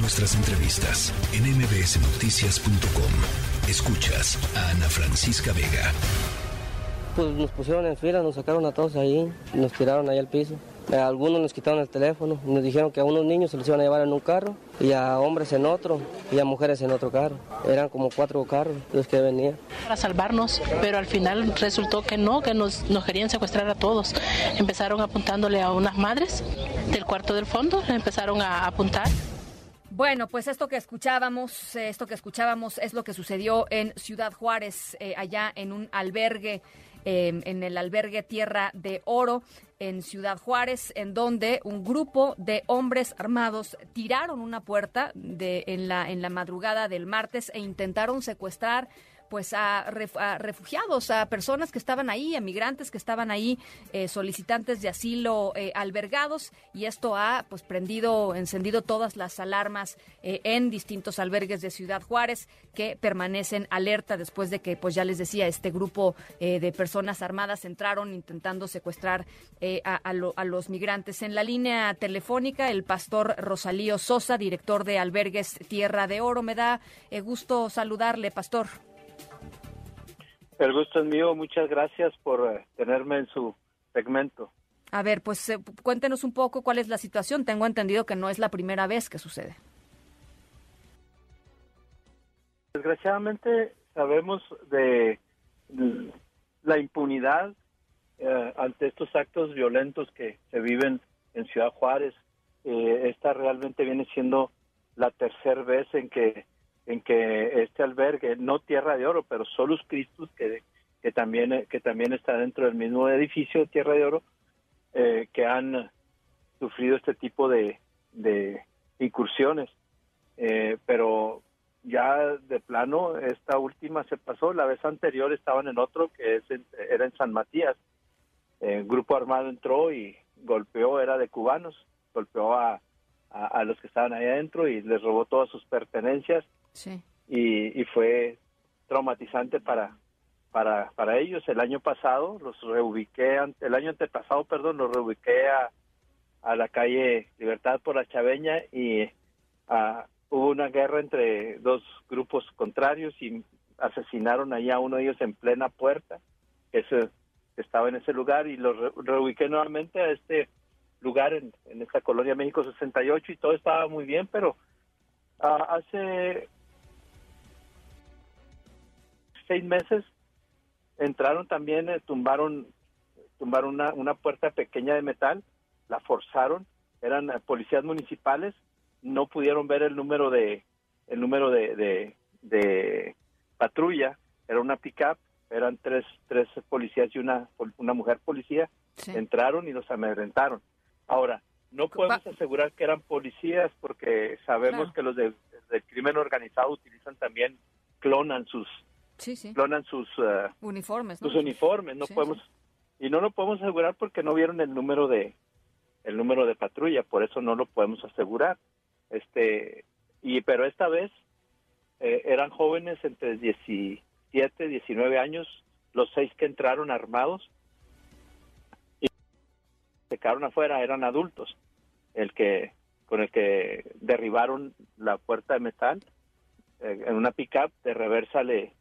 Nuestras entrevistas en mbsnoticias.com. Escuchas a Ana Francisca Vega. Pues nos pusieron en fila, nos sacaron a todos ahí, nos tiraron ahí al piso. A eh, algunos nos quitaron el teléfono, nos dijeron que a unos niños se los iban a llevar en un carro y a hombres en otro y a mujeres en otro carro. Eran como cuatro carros los que venían. Para salvarnos, pero al final resultó que no, que nos, nos querían secuestrar a todos. Empezaron apuntándole a unas madres del cuarto del fondo, empezaron a apuntar. Bueno, pues esto que escuchábamos, esto que escuchábamos es lo que sucedió en Ciudad Juárez, eh, allá en un albergue Em, en el albergue Tierra de Oro en Ciudad Juárez, en donde un grupo de hombres armados tiraron una puerta de, en, la, en la madrugada del martes e intentaron secuestrar pues a, refugiados, a personas que estaban ahí, a migrantes que estaban ahí, eh, solicitantes de asilo eh, albergados y esto ha pues prendido, encendido todas las alarmas eh, en distintos albergues de Ciudad Juárez que permanecen alerta después de que pues ya les decía este grupo de personas armadas entraron intentando secuestrar a, a, los migrantes. En la línea telefónica el pastor Rosalío Sosa, director de albergues Tierra de Oro, me da gusto saludarle, pastor. El gusto es mío. Muchas gracias por eh, tenerme en su segmento. A ver, pues eh, cuéntenos un poco cuál es la situación. Tengo entendido que no es la primera vez que sucede. Desgraciadamente sabemos de la impunidad eh, ante estos actos violentos que se viven en Ciudad Juárez. esta realmente viene siendo la tercera vez en que en que este albergue, no Tierra de Oro, pero Solus Christus, que, que, también, que también está dentro del mismo edificio Tierra de Oro, eh, que han sufrido este tipo de, de incursiones. Eh, pero ya de plano, esta última se pasó, la vez anterior estaban en otro, que es era en San Matías. El grupo armado entró y golpeó, era de cubanos, golpeó a, a, los que estaban ahí adentro y les robó todas sus pertenencias y, fue traumatizante para, para, para ellos. El año pasado los reubiqué, el año antepasado, perdón, los reubiqué a, a la calle Libertad por la Chaveña y hubo una guerra entre dos grupos contrarios y asesinaron allá a uno de ellos en plena puerta, que, estaba en ese lugar, y los reubiqué nuevamente a este lugar en, en esta colonia México 68 y todo estaba muy bien, pero ah, hace seis meses entraron también, eh, tumbaron, tumbaron una, una puerta pequeña de metal, la forzaron, eran eh, policías municipales, no pudieron ver el número de, el número de, de, patrulla, era una pickup, eran tres, tres policías y una, una mujer policía, entraron y los amedrentaron. Ahora, no podemos asegurar que eran policías porque sabemos que los del crimen organizado utilizan también, clonan sus sí, sí. clonan sus uh, uniformes, sus uniformes, no podemos y no lo podemos asegurar porque no vieron el número de el número de patrulla, por eso no lo podemos asegurar. Este y pero esta vez eh, eran jóvenes entre 17, 19 años, los seis que entraron armados y se quedaron afuera, eran adultos. El que con el que derribaron la puerta de metal eh, en una pickup de reversa le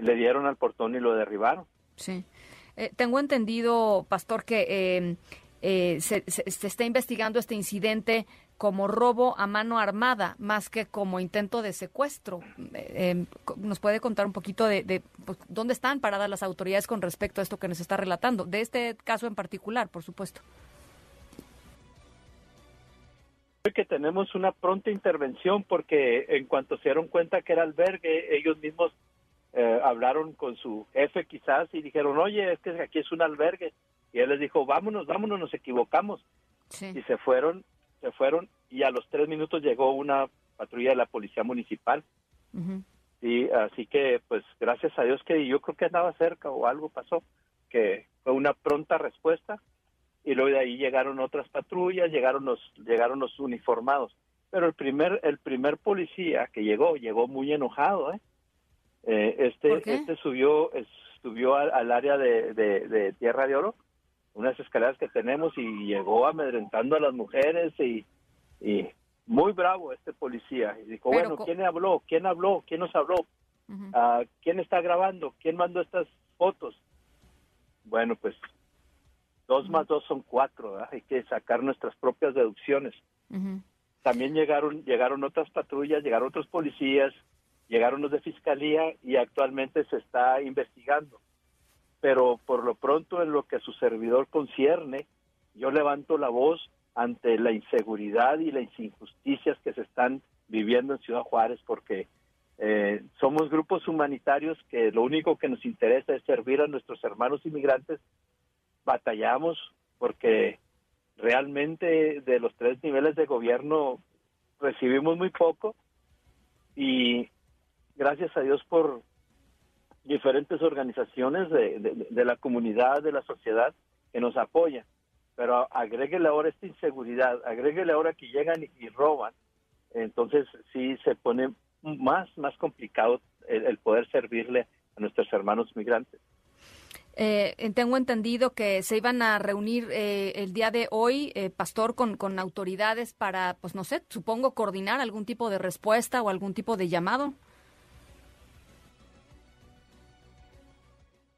le dieron al portón y lo derribaron. Sí. Eh, tengo entendido, Pastor, que eh, eh, se, está investigando este incidente como robo a mano armada, más que como intento de secuestro. ¿Nos puede contar un poquito de, pues, dónde están paradas las autoridades con respecto a esto que nos está relatando? De este caso en particular, por supuesto. que tenemos una pronta intervención porque en cuanto se dieron cuenta que era albergue, ellos mismos eh, hablaron con su jefe quizás y dijeron, oye, es que aquí es un albergue. Y él les dijo, vámonos, vámonos, nos equivocamos. Y se fueron, se fueron y a los tres minutos llegó una patrulla de la policía municipal. Y así que, pues, gracias a Dios que yo creo que andaba cerca o algo pasó, que fue una pronta respuesta. Y luego de ahí llegaron otras patrullas, llegaron los, llegaron los uniformados. Pero el primer, el primer policía que llegó, llegó muy enojado, ¿eh? Eh, este, este subió, subió al, área de, Tierra de Oro, unas escaleras que tenemos y llegó amedrentando a las mujeres y, y, muy bravo este policía. Y dijo, bueno, ¿quién habló? ¿Quién habló? ¿Quién nos habló? Ah, ¿Quién está grabando? ¿Quién mandó estas fotos? Bueno, pues dos más dos son cuatro, hay que sacar nuestras propias deducciones. También llegaron, llegaron otras patrullas, llegaron otros policías, llegaron los de fiscalía y actualmente se está investigando. Pero por lo pronto en lo que a su servidor concierne, yo levanto la voz ante la inseguridad y las injusticias que se están viviendo en Ciudad Juárez porque eh, somos grupos humanitarios que lo único que nos interesa es servir a nuestros hermanos inmigrantes. Batallamos porque realmente de los tres niveles de gobierno recibimos muy poco y gracias a Dios por diferentes organizaciones de, la comunidad, de la sociedad que nos apoyan pero agréguele ahora esta inseguridad, agréguele ahora que llegan y, roban, entonces sí se pone más, más complicado el, poder servirle a nuestros hermanos migrantes. Eh, tengo entendido que se iban a reunir eh, el día de hoy, eh, Pastor, con, con autoridades para, pues no sé, supongo coordinar algún tipo de respuesta o algún tipo de llamado.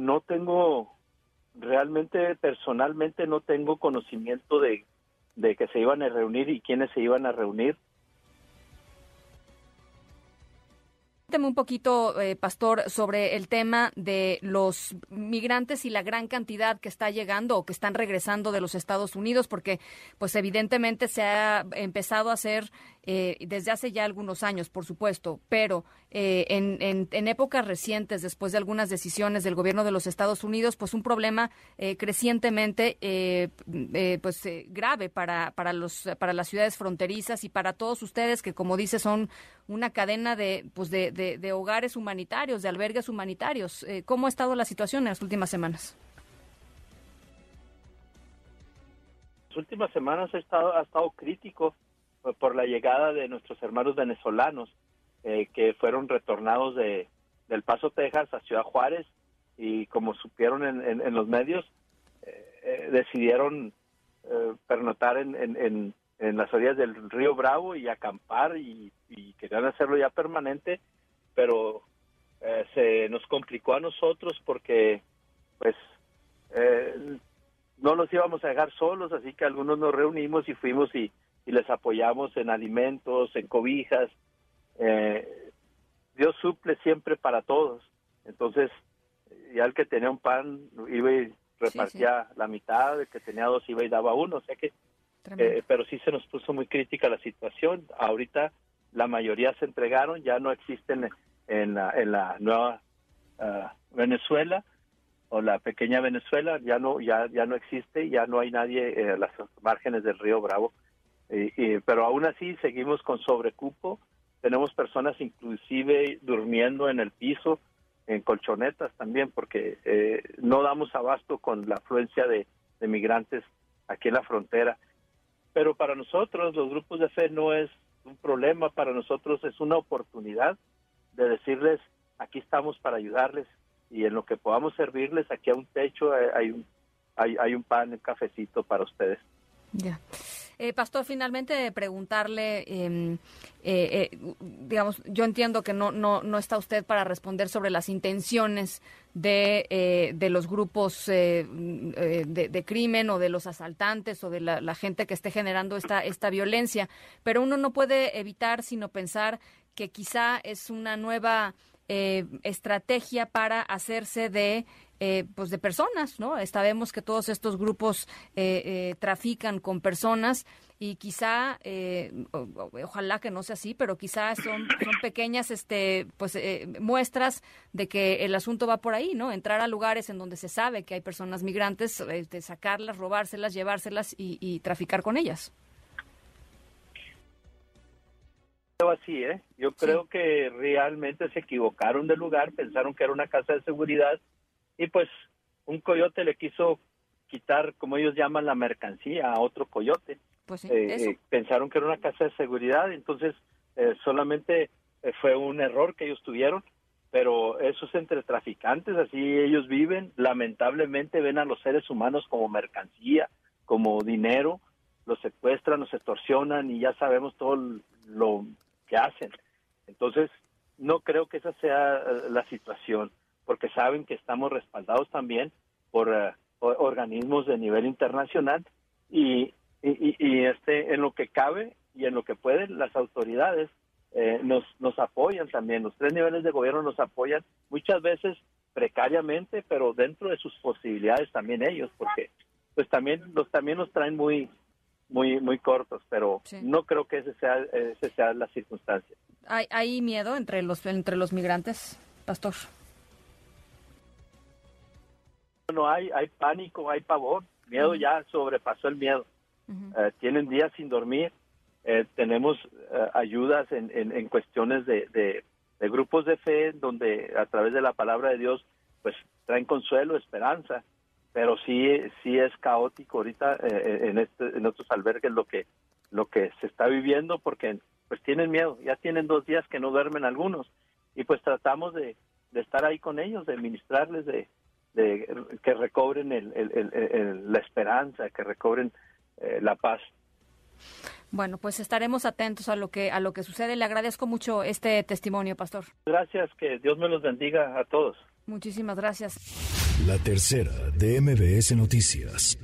No tengo realmente personalmente no tengo conocimiento de, de que se iban a reunir y quiénes se iban a reunir. Cuénteme un poquito, eh, Pastor, sobre el tema de los migrantes y la gran cantidad que está llegando o que están regresando de los Estados Unidos, porque pues evidentemente se ha empezado a hacer eh, desde hace ya algunos años, por supuesto, pero eh, en, en, épocas recientes, después de algunas decisiones del gobierno de los Estados Unidos, pues un problema eh, crecientemente pues grave para, para, los, para las ciudades fronterizas y para todos ustedes que, como dice, son una cadena de, pues de, de hogares humanitarios, de albergues humanitarios. ¿Cómo ha estado la situación en las últimas semanas? Las últimas semanas ha estado, ha estado crítico por la llegada de nuestros hermanos venezolanos eh, que fueron retornados de del Paso, Texas a Ciudad Juárez y como supieron en, en, los medios eh, eh, decidieron pernotar en, en, en, las orillas del río Bravo y acampar y, y querían hacerlo ya permanente pero se nos complicó a nosotros porque pues no los íbamos a dejar solos así que algunos nos reunimos y fuimos y y les apoyamos en alimentos, en cobijas. Eh, Dios suple siempre para todos. Entonces, ya el que tenía un pan iba y repartía la mitad, el que tenía dos iba y daba uno. O sea que, eh, pero sí se nos puso muy crítica la situación. Ahorita la mayoría se entregaron, ya no existen en la, en la nueva ah, Venezuela o la pequeña Venezuela, ya no, ya, ya no existe, ya no hay nadie en las márgenes del río Bravo pero aún así seguimos con sobrecupo. Tenemos personas inclusive durmiendo en el piso, en colchonetas también, porque eh, no damos abasto con la afluencia de, de migrantes aquí en la frontera. Pero para nosotros, los grupos de fe, no es un problema, para nosotros es una oportunidad de decirles, aquí estamos para ayudarles y en lo que podamos servirles, aquí a un techo hay un, hay, hay un pan, un cafecito para ustedes. Ya. Eh, Pastor, finalmente preguntarle, em, eh, eh, digamos, yo entiendo que no, no, no está usted para responder sobre las intenciones de, de los grupos de, crimen o de los asaltantes o de la, la, gente que esté generando esta, esta violencia, pero uno no puede evitar sino pensar que quizá es una nueva estrategia para hacerse de eh, pues de personas, ¿no? Sabemos que todos estos grupos eh, eh, trafican con personas y quizá, ojalá que no sea así, pero quizá son, son pequeñas este, pues, muestras de que el asunto va por ahí, ¿no? Entrar a lugares en donde se sabe que hay personas migrantes, este, sacarlas, robárselas, llevárselas y, y traficar con ellas. así, ¿eh? Yo creo que realmente se equivocaron de lugar, pensaron que era una casa de seguridad y pues un coyote le quiso quitar, como ellos llaman, la mercancía a otro coyote. Pues eh, eh, pensaron que era una casa de seguridad, entonces eh, solamente fue un error que ellos tuvieron, pero eso es entre traficantes, así ellos viven, lamentablemente ven a los seres humanos como mercancía, como dinero, los secuestran, los extorsionan y ya sabemos todo lo que hacen. Entonces, no creo que esa sea eh, la situación, porque saben que estamos respaldados también por eh, organismos de nivel internacional y, y, este en lo que cabe y en lo que pueden las autoridades eh, nos, nos apoyan también, los tres niveles de gobierno nos apoyan muchas veces precariamente, pero dentro de sus posibilidades también ellos, porque pues también los también nos traen muy muy muy cortos, pero no creo que ese sea ese sea la circunstancia. ¿Hay, hay miedo entre los entre los migrantes, pastor? No hay hay pánico, hay pavor, miedo ya sobrepasó el miedo. Eh, tienen días sin dormir. Eh, tenemos eh, ayudas en, en, cuestiones de, de, grupos de fe donde a través de la palabra de Dios pues traen consuelo, esperanza pero sí sí es caótico ahorita eh, en este en otros albergues lo que lo que se está viviendo porque pues tienen miedo ya tienen dos días que no duermen algunos y pues tratamos de, estar ahí con ellos de ministrarles de, que recobren el, la esperanza que recobren eh, la paz bueno, pues estaremos atentos a lo que a lo que sucede. Le agradezco mucho este testimonio, pastor. Gracias, que Dios me los bendiga a todos. Muchísimas gracias. La tercera de MBS Noticias.